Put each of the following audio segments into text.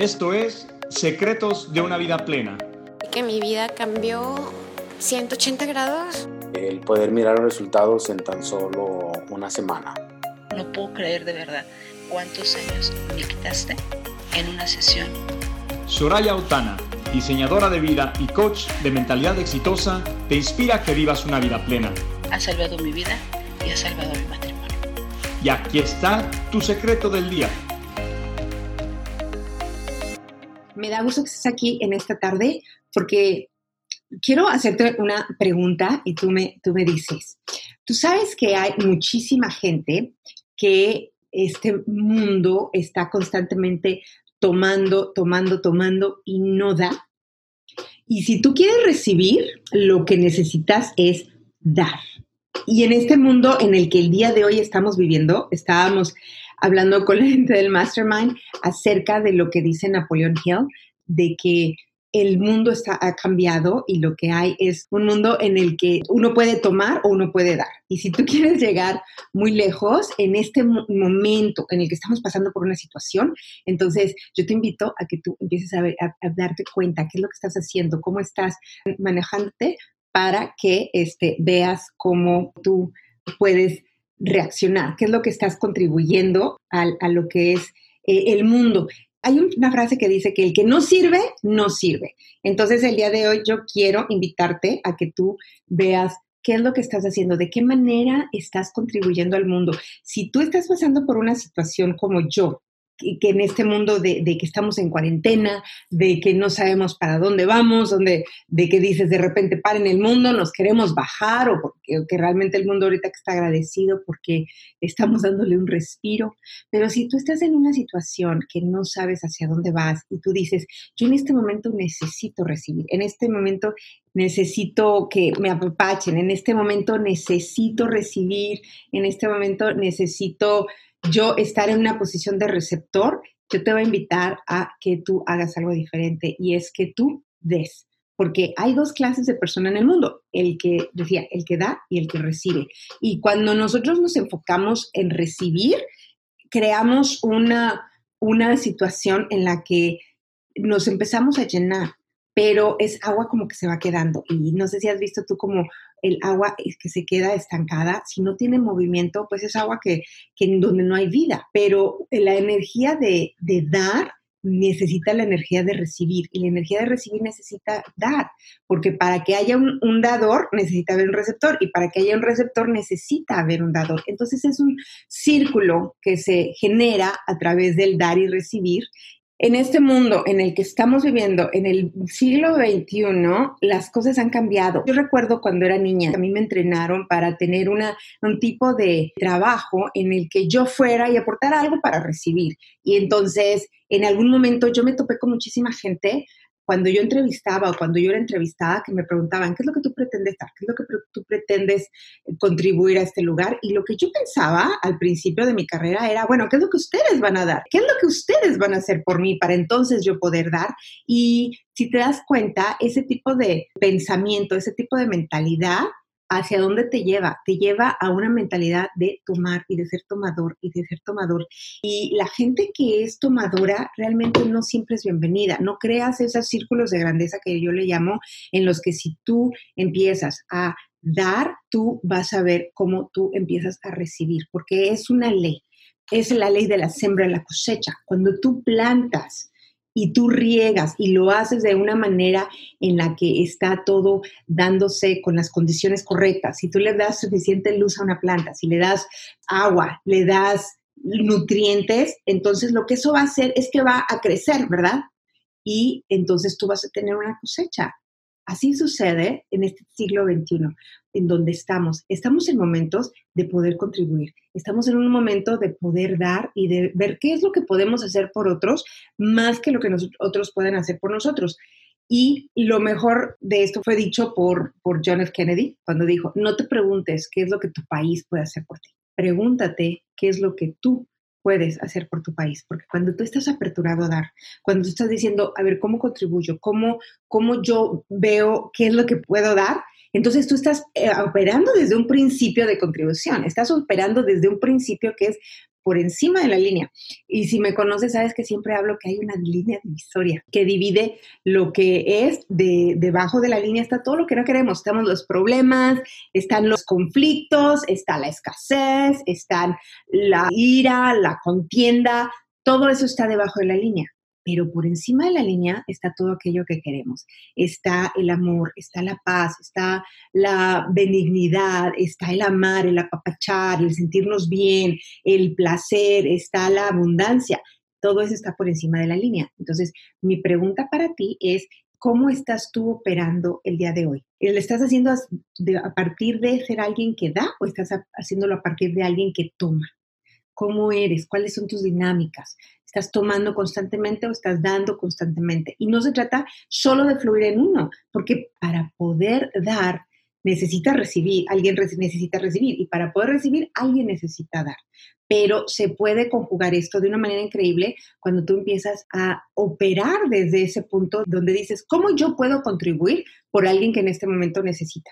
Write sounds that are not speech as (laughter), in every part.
Esto es Secretos de una vida plena. Que mi vida cambió 180 grados. El poder mirar los resultados en tan solo una semana. No puedo creer de verdad cuántos años me quitaste en una sesión. Soraya Otana, diseñadora de vida y coach de mentalidad exitosa, te inspira a que vivas una vida plena. Ha salvado mi vida y ha salvado mi matrimonio. Y aquí está tu secreto del día. Da gusto que estés aquí en esta tarde porque quiero hacerte una pregunta y tú me, tú me dices, tú sabes que hay muchísima gente que este mundo está constantemente tomando, tomando, tomando y no da. Y si tú quieres recibir, lo que necesitas es dar. Y en este mundo en el que el día de hoy estamos viviendo, estábamos hablando con la gente del Mastermind acerca de lo que dice Napoleón Hill, de que el mundo está, ha cambiado y lo que hay es un mundo en el que uno puede tomar o uno puede dar. Y si tú (laughs) quieres llegar muy lejos en este momento en el que estamos pasando por una situación, entonces yo te invito a que tú empieces a, ver, a, darte cuenta qué es lo que estás haciendo, cómo estás manejándote para que este, veas cómo tú puedes reaccionar, qué es lo que estás contribuyendo a, a lo que es eh, el mundo. Hay una frase que dice que el que no sirve, no sirve. Entonces el día de hoy yo quiero invitarte a que tú veas qué es lo que estás haciendo, de qué manera estás contribuyendo al mundo. Si tú estás pasando por una situación como yo, que en este mundo de, que estamos en cuarentena, de que no sabemos para dónde vamos, donde, de que dices de repente paren el mundo, nos queremos bajar o porque que realmente el mundo ahorita está agradecido porque estamos dándole un respiro. Pero si tú estás en una situación que no sabes hacia dónde vas y tú dices, yo en este momento necesito recibir, en este momento necesito que me apapachen, en este momento necesito recibir, en este momento necesito yo estar en una posición de receptor, yo te voy a invitar a que tú hagas algo diferente y es que tú des. Porque hay dos clases de persona en el mundo, el que decía, el que da y el que recibe. Y cuando nosotros nos enfocamos en recibir, creamos una, una situación en la que nos empezamos a llenar pero es agua como que se va quedando. Y no sé si has visto tú como el agua que se queda estancada, si no tiene movimiento, pues es agua que, que donde no hay vida. Pero la energía de, de dar necesita la energía de recibir y la energía de recibir necesita dar, porque para que haya un, un, dador necesita haber un receptor y para que haya un receptor necesita haber un dador. Entonces es un círculo que se genera a través del dar y recibir en este mundo en el que estamos viviendo, en el siglo XXI, las cosas han cambiado. Yo recuerdo cuando era niña, a mí me entrenaron para tener un tipo de trabajo en el que yo fuera y aportar algo para recibir. Y entonces, en algún momento yo me topé con muchísima gente cuando yo entrevistaba o cuando yo era entrevistada, que me preguntaban, ¿qué es lo que tú pretendes dar? ¿Qué es lo que tú pretendes contribuir a este lugar? Y lo que yo pensaba al principio de mi carrera era, bueno, ¿qué es lo que ustedes van a dar? ¿Qué es lo que ustedes van a hacer por mí para entonces yo poder dar? Y si te das cuenta, ese tipo de pensamiento, ese tipo de mentalidad ¿Hacia dónde te lleva? Te lleva a una mentalidad de tomar y de ser tomador y de ser tomador. Y la gente que es tomadora realmente no siempre es bienvenida. No creas esos círculos de grandeza que yo le llamo, en los que si tú empiezas a dar, tú vas a ver cómo tú empiezas a recibir, porque es una ley. Es la ley de la siembra y la cosecha. Cuando tú plantas, y tú riegas y lo haces de una manera en la que está todo dándose con las condiciones correctas, si tú le das suficiente luz a una planta, si le das agua, le das nutrientes, entonces lo que eso va a hacer es que va a crecer, ¿verdad? Y entonces tú vas a tener una cosecha. Así sucede en este siglo XXI, en donde estamos. Estamos en momentos de poder contribuir. Estamos en un momento de poder dar y de ver qué es lo que podemos hacer por otros más que lo que nosotros pueden hacer por nosotros. Y lo mejor de esto fue dicho por, por John F. Kennedy cuando dijo, no te preguntes qué es lo que tu país puede hacer por ti. Pregúntate qué es lo que tú puedes hacer por tu país, porque cuando tú estás aperturado a dar, cuando tú estás diciendo, a ver, ¿cómo contribuyo? ¿Cómo, cómo yo veo qué es lo que puedo dar? Entonces tú estás eh, operando desde un principio de contribución, estás operando desde un principio que es por encima de la línea. Y si me conoces, sabes que siempre hablo que hay una línea divisoria que divide lo que es de debajo de la línea está todo lo que no queremos. Estamos los problemas, están los conflictos, está la escasez, están la ira, la contienda, todo eso está debajo de la línea pero por encima de la línea está todo aquello que queremos. Está el amor, está la paz, está la benignidad, está el amar, el apapachar, el sentirnos bien, el placer, está la abundancia. Todo eso está por encima de la línea. Entonces, mi pregunta para ti es, ¿cómo estás tú operando el día de hoy? ¿Lo estás haciendo a partir de ser alguien que da o estás haciéndolo a partir de alguien que toma? ¿Cómo eres? ¿Cuáles son tus dinámicas? estás tomando constantemente o estás dando constantemente. Y no se trata solo de fluir en uno, porque para poder dar necesita recibir, alguien necesita recibir y para poder recibir alguien necesita dar. Pero se puede conjugar esto de una manera increíble cuando tú empiezas a operar desde ese punto donde dices, ¿cómo yo puedo contribuir por alguien que en este momento necesita?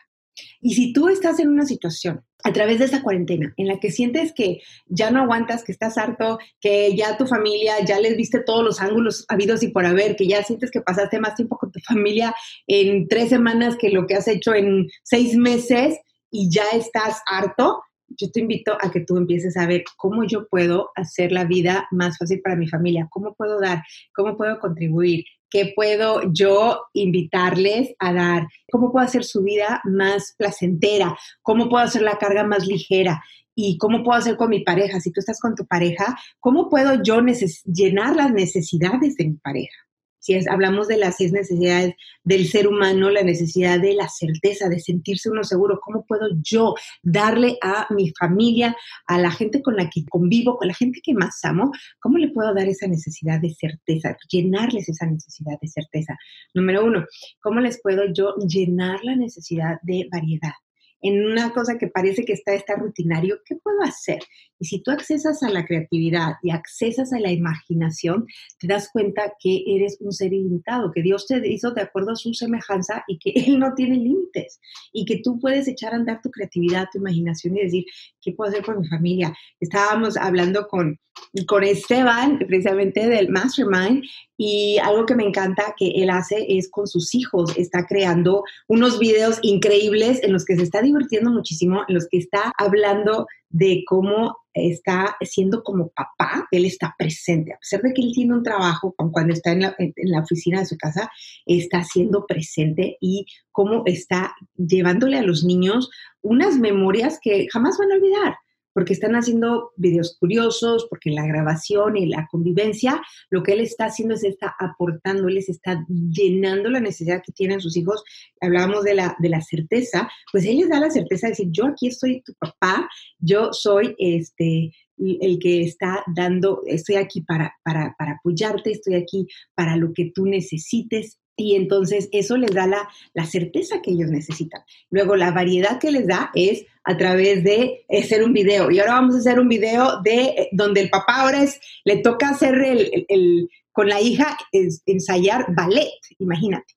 Y si tú estás en una situación a través de esta cuarentena en la que sientes que ya no aguantas, que estás harto, que ya tu familia, ya les viste todos los ángulos habidos y por haber, que ya sientes que pasaste más tiempo con tu familia en tres semanas que lo que has hecho en seis meses y ya estás harto, yo te invito a que tú empieces a ver cómo yo puedo hacer la vida más fácil para mi familia, cómo puedo dar, cómo puedo contribuir, qué puedo yo invitarles a dar, cómo puedo hacer su vida más placentera, cómo puedo hacer la carga más ligera y cómo puedo hacer con mi pareja. Si tú estás con tu pareja, ¿cómo puedo yo llenar las necesidades de mi pareja? Si hablamos de las seis necesidades del ser humano, la necesidad de la certeza, de sentirse uno seguro, ¿cómo puedo yo darle a mi familia, a la gente con la que convivo, con la gente que más amo, cómo le puedo dar esa necesidad de certeza, llenarles esa necesidad de certeza? Número uno, ¿cómo les puedo yo llenar la necesidad de variedad? En una cosa que parece que está, está rutinario, ¿qué puedo hacer? Y si tú accesas a la creatividad y accesas a la imaginación, te das cuenta que eres un ser ilimitado, que Dios te hizo de acuerdo a su semejanza y que (laughs) Él no tiene límites y que tú puedes echar a andar tu creatividad, tu imaginación y decir, ¿qué puedo hacer por mi familia? Estábamos hablando con, con Esteban, precisamente del Mastermind, y algo que me encanta que él hace es con sus hijos, está creando unos videos increíbles en los que se está divirtiendo muchísimo, en los que está hablando de cómo está siendo como papá, él está presente, a pesar de que él tiene un trabajo, cuando está en la, en la oficina de su casa, está siendo presente y cómo está llevándole a los niños unas memorias que jamás van a olvidar porque están haciendo videos curiosos, porque la grabación y la convivencia, lo que él está haciendo es está aportando, él les está llenando la necesidad que tienen sus hijos. Hablábamos de la, de la certeza, pues él les da la certeza de decir, yo aquí estoy tu papá, yo soy este el que está dando, estoy aquí para, para, para apoyarte, estoy aquí para lo que tú necesites, y entonces eso les da la, la, certeza que ellos necesitan. Luego la variedad que les da es a través de hacer un video. Y ahora vamos a hacer un video de eh, donde el papá ahora es, le toca hacer el, el, con la hija ensayar ballet, imagínate.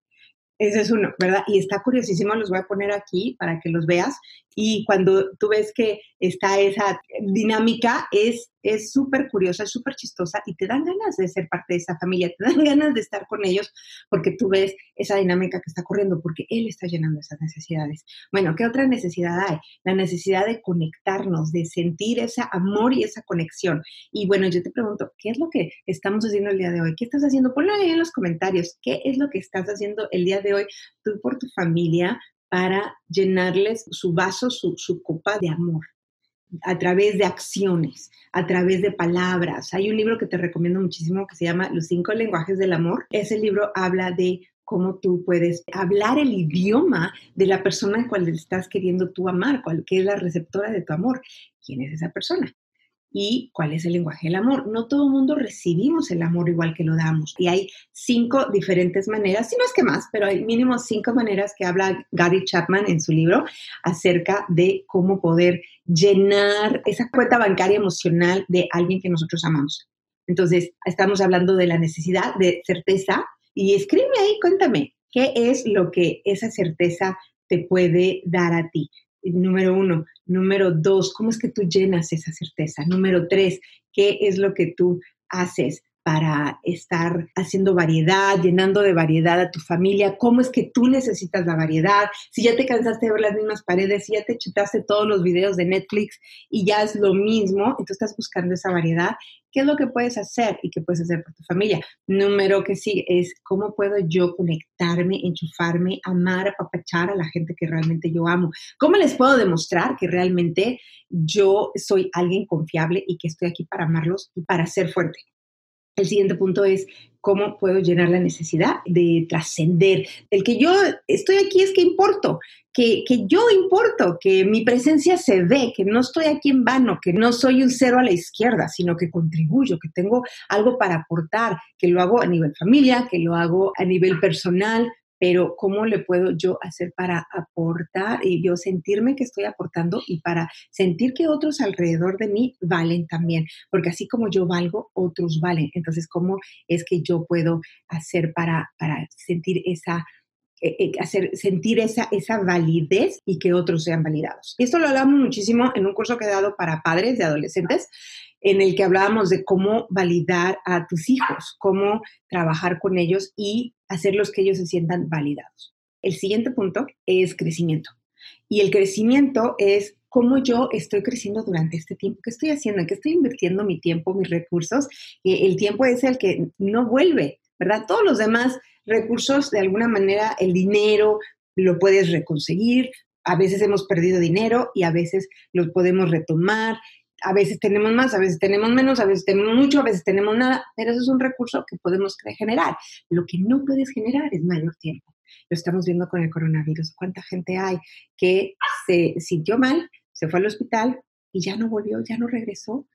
Ese es uno, ¿verdad? Y está curiosísimo, los voy a poner aquí para que los veas. Y cuando tú ves que está esa dinámica, es es curiosa, es súper chistosa y te dan ganas de ser parte de esa familia, te dan (laughs) ganas de estar con ellos porque tú ves esa dinámica que está corriendo, porque él está llenando esas necesidades. Bueno, ¿qué otra necesidad hay? La necesidad de conectarnos, de sentir ese amor y esa conexión. Y bueno, yo te pregunto, ¿qué es lo que estamos haciendo el día de hoy? ¿Qué estás haciendo? Ponlo ahí en los comentarios. ¿Qué es lo que estás haciendo el día de hoy tú por tu familia para llenarles su vaso, su, su copa de amor? a través de acciones, a través de palabras. Hay un libro que te recomiendo muchísimo que se llama Los cinco lenguajes del amor. Ese libro habla de cómo tú puedes hablar el idioma de la persona en cual estás queriendo tú amar, cuál, que es la receptora de tu amor. ¿Quién es esa persona? Y cuál es el lenguaje del amor. No todo el mundo recibimos el amor igual que lo damos. Y hay cinco diferentes maneras, si no es que más, pero hay mínimo cinco maneras que habla Gary Chapman en su libro acerca de cómo poder llenar esa cuenta bancaria emocional de alguien que nosotros amamos. Entonces, estamos hablando de la necesidad de certeza y escribe ahí, cuéntame, ¿qué es lo que esa certeza te puede dar a ti? Número uno. Número dos, ¿cómo es que tú llenas esa certeza? Número tres, ¿qué es lo que tú haces para estar haciendo variedad, llenando de variedad a tu familia, cómo es que tú necesitas la variedad, si ya te cansaste de ver las mismas paredes, si ya te chutaste todos los videos de Netflix y ya es lo mismo, entonces estás buscando esa variedad, ¿qué es lo que puedes hacer y qué puedes hacer por tu familia? Número que sí es cómo puedo yo conectarme, enchufarme, amar, apapachar a la gente que realmente yo amo. ¿Cómo les puedo demostrar que realmente yo soy alguien confiable y que estoy aquí para amarlos y para ser fuerte? El siguiente punto es cómo puedo llenar la necesidad de trascender. El que yo estoy aquí es que importo, que, que, yo importo, que mi presencia se ve, que no estoy aquí en vano, que no soy un cero a la izquierda, sino que contribuyo, que tengo algo para aportar, que lo hago a nivel familia, que lo hago a nivel personal, pero ¿cómo le puedo yo hacer para aportar y yo sentirme que estoy aportando y para sentir que otros alrededor de mí valen también? Porque así como yo valgo, otros valen. Entonces, ¿cómo es que yo puedo hacer para, para sentir esa... Eh, eh, hacer sentir esa, esa validez y que otros sean validados. Esto lo hablamos muchísimo en un curso que he dado para padres de adolescentes en el que hablábamos de cómo validar a tus hijos, cómo trabajar con ellos y hacerlos que ellos se sientan validados. El siguiente punto es crecimiento. Y el crecimiento es cómo yo estoy creciendo durante este tiempo, qué estoy haciendo, en qué estoy invirtiendo mi tiempo, mis recursos. el tiempo es el que no vuelve, ¿verdad? Todos los demás recursos, de alguna manera, el dinero lo puedes reconseguir. A veces hemos perdido dinero y a veces lo podemos retomar a veces tenemos más, a veces tenemos menos, a veces tenemos mucho, a veces tenemos nada, pero eso es un recurso que podemos generar. Lo que no puedes generar es mayor tiempo. Lo estamos viendo con el coronavirus. ¿Cuánta gente hay que se sintió mal, se fue al hospital y ya no volvió, ya no regresó?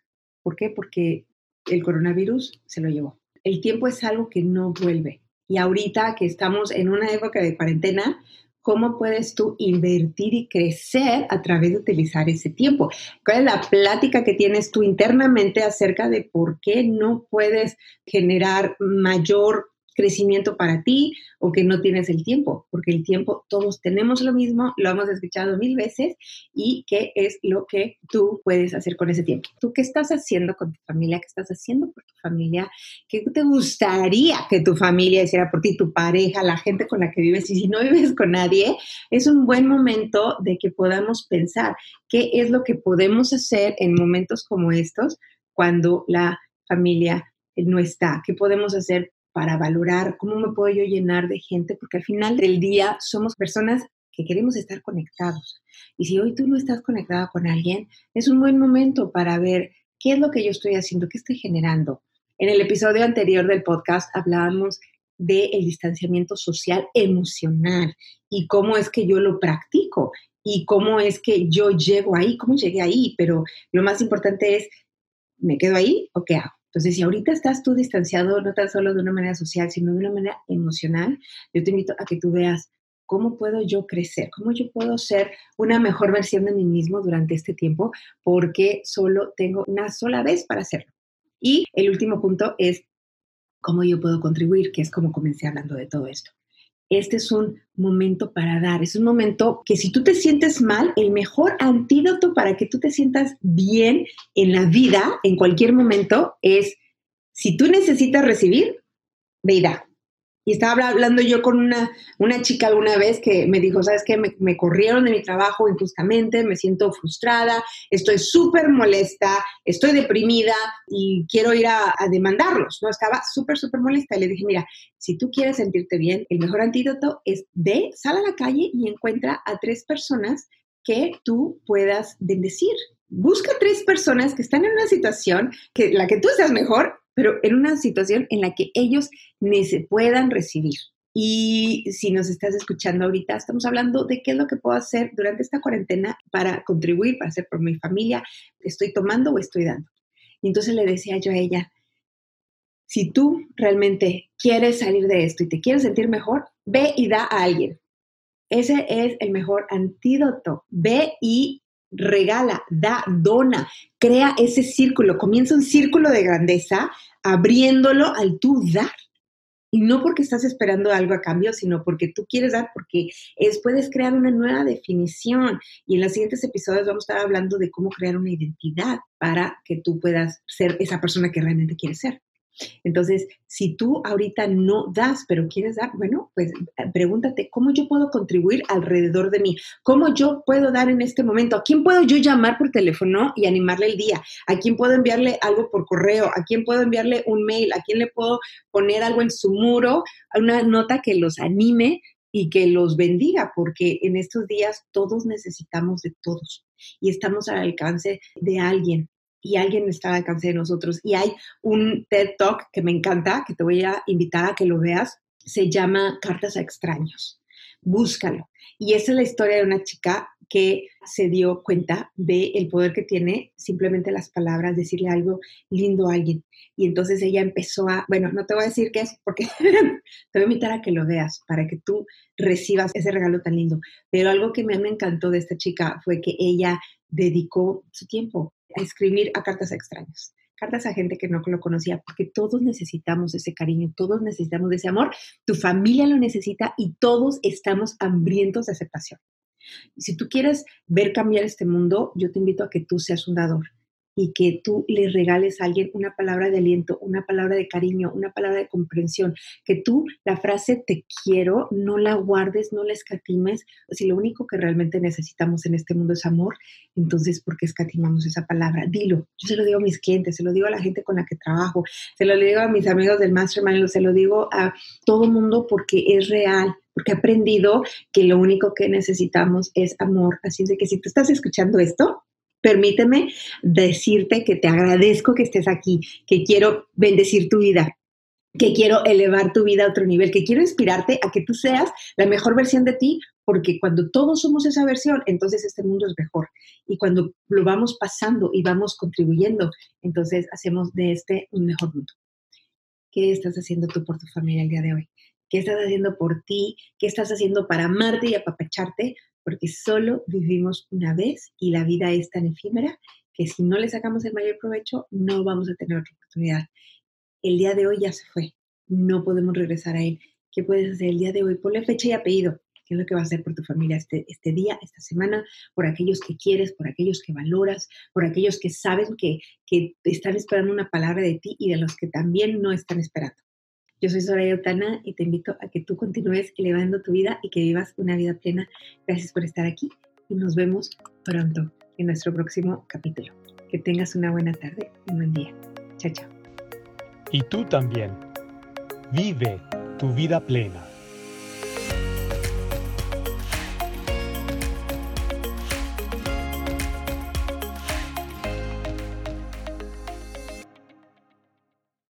¿Por qué? Porque el coronavirus se lo llevó. El tiempo es algo que no vuelve. Y ahorita que estamos en una época de cuarentena, cómo puedes tú invertir y crecer a través de utilizar ese tiempo. ¿Cuál es la plática que tienes tú internamente acerca de por qué no puedes generar mayor crecimiento para ti o que no tienes el tiempo, porque el tiempo todos tenemos lo mismo, lo hemos escuchado mil veces y qué es lo que tú puedes hacer con ese tiempo. ¿Tú qué estás haciendo con tu familia? ¿Qué estás haciendo por tu familia? ¿Qué te gustaría que tu familia hiciera por ti, tu pareja, la gente con la que vives? Y si no vives con nadie, es un buen momento de que podamos pensar qué es lo que podemos hacer en momentos como estos cuando la familia no está, qué podemos hacer para valorar cómo me puedo yo llenar de gente, porque al final del día somos personas que queremos estar conectados. Y si hoy tú no estás conectada con alguien, es un buen momento para ver qué es lo que yo estoy haciendo, qué estoy generando. En el episodio anterior del podcast hablábamos del distanciamiento social emocional y cómo es que yo lo practico y cómo es que yo llego ahí, cómo llegué ahí, pero lo más importante es, ¿me quedo ahí o qué hago? Entonces, si ahorita estás tú distanciado, no tan solo de una manera social, sino de una manera emocional, yo te invito a que tú veas cómo puedo yo crecer, cómo yo puedo ser una mejor versión de mí mismo durante este tiempo, porque solo tengo una sola vez para hacerlo. Y el último punto es cómo yo puedo contribuir, que es como comencé hablando de todo esto este es un momento para dar, es un momento que si tú te sientes mal, el mejor antídoto para que tú te sientas bien en la vida, en cualquier momento, es si tú necesitas recibir, ve y estaba hablando yo con una, una chica alguna vez que me dijo, ¿sabes qué? Me, corrieron de mi trabajo injustamente, me siento frustrada, estoy súper molesta, estoy deprimida y quiero ir a, demandarlos, ¿no? Estaba súper, súper molesta y le dije, mira, si tú quieres sentirte bien, el mejor antídoto es ve, sal a la calle y encuentra a tres personas que tú puedas bendecir. Busca tres personas que están en una situación que la que tú seas mejor pero en una situación en la que ellos ni se puedan recibir. Y si nos estás escuchando ahorita, estamos hablando de qué es lo que puedo hacer durante esta cuarentena para contribuir, para hacer por mi familia, estoy tomando o estoy dando. Y entonces le decía yo a ella, si tú realmente quieres salir de esto y te quieres sentir mejor, ve y da a alguien. Ese es el mejor antídoto. Ve y regala, da, dona, crea ese círculo, comienza un círculo de grandeza abriéndolo al tú dar. Y no porque estás esperando algo a cambio, sino porque tú quieres dar, porque es, puedes crear una nueva definición. Y en los siguientes episodios vamos a estar hablando de cómo crear una identidad para que tú puedas ser esa persona que realmente quieres ser. Entonces, si tú ahorita no das, pero quieres dar, bueno, pues eh, pregúntate, ¿cómo yo puedo contribuir alrededor de mí? ¿Cómo yo puedo dar en este momento? ¿A quién puedo yo llamar por teléfono y animarle el día? ¿A quién puedo enviarle algo por correo? ¿A quién puedo enviarle un mail? ¿A quién le puedo poner algo en su muro? Una nota que los anime y que los bendiga, porque en estos días todos necesitamos de todos y estamos al alcance de alguien y alguien está al alcance de nosotros. Y hay un TED Talk que me encanta, que te voy a invitar a que lo veas, se llama Cartas a extraños. Búscalo. Y esa es la historia de una chica que se dio cuenta del el poder que tiene simplemente las palabras, decirle algo lindo a alguien. Y entonces ella empezó a, bueno, no te voy a decir qué es porque (laughs) te voy a invitar a que lo veas para que tú recibas ese regalo tan lindo. Pero algo que me encantó de esta chica fue que ella dedicó su tiempo a escribir a cartas a extraños, cartas a gente que no lo conocía, porque todos necesitamos ese cariño, todos necesitamos ese amor, tu familia lo necesita y todos estamos hambrientos de aceptación. Si tú quieres ver cambiar este mundo, yo te invito a que tú seas un dador y que tú le regales a alguien una palabra de aliento, una palabra de cariño, una palabra de comprensión, que tú la frase te quiero no la guardes, no la escatimes. Si lo único que realmente necesitamos en este mundo es amor, entonces ¿por qué escatimamos esa palabra? Dilo. Yo se lo digo a mis clientes, se lo digo a la gente con la que trabajo, se lo digo a mis amigos del Mastermind, se lo digo a todo mundo porque es real porque he aprendido que lo único que necesitamos es amor. Así es de que si tú estás escuchando esto, permíteme decirte que te agradezco que estés aquí, que quiero bendecir tu vida, que quiero elevar tu vida a otro nivel, que quiero inspirarte a que tú seas la mejor versión de ti, porque cuando todos somos esa versión, entonces este mundo es mejor. Y cuando lo vamos pasando y vamos contribuyendo, entonces hacemos de este un mejor mundo. ¿Qué estás haciendo tú por tu familia el día de hoy? ¿Qué estás haciendo por ti? ¿Qué estás haciendo para amarte y apapacharte? Porque solo vivimos una vez y la vida es tan efímera que si no le sacamos el mayor provecho, no vamos a tener otra oportunidad. El día de hoy ya se fue, no podemos regresar a él. ¿Qué puedes hacer el día de hoy? Ponle fecha y apellido. ¿Qué es lo que vas a hacer por tu familia este, este día, esta semana? Por aquellos que quieres, por aquellos que valoras, por aquellos que saben que, que están esperando una palabra de ti y de los que también no están esperando. Yo soy Soraya Otana y te invito a que tú continúes elevando tu vida y que vivas una vida plena. Gracias por estar aquí y nos vemos pronto en nuestro próximo capítulo. Que tengas una buena tarde y un buen día. Chao, chao. Y tú también. Vive tu vida plena.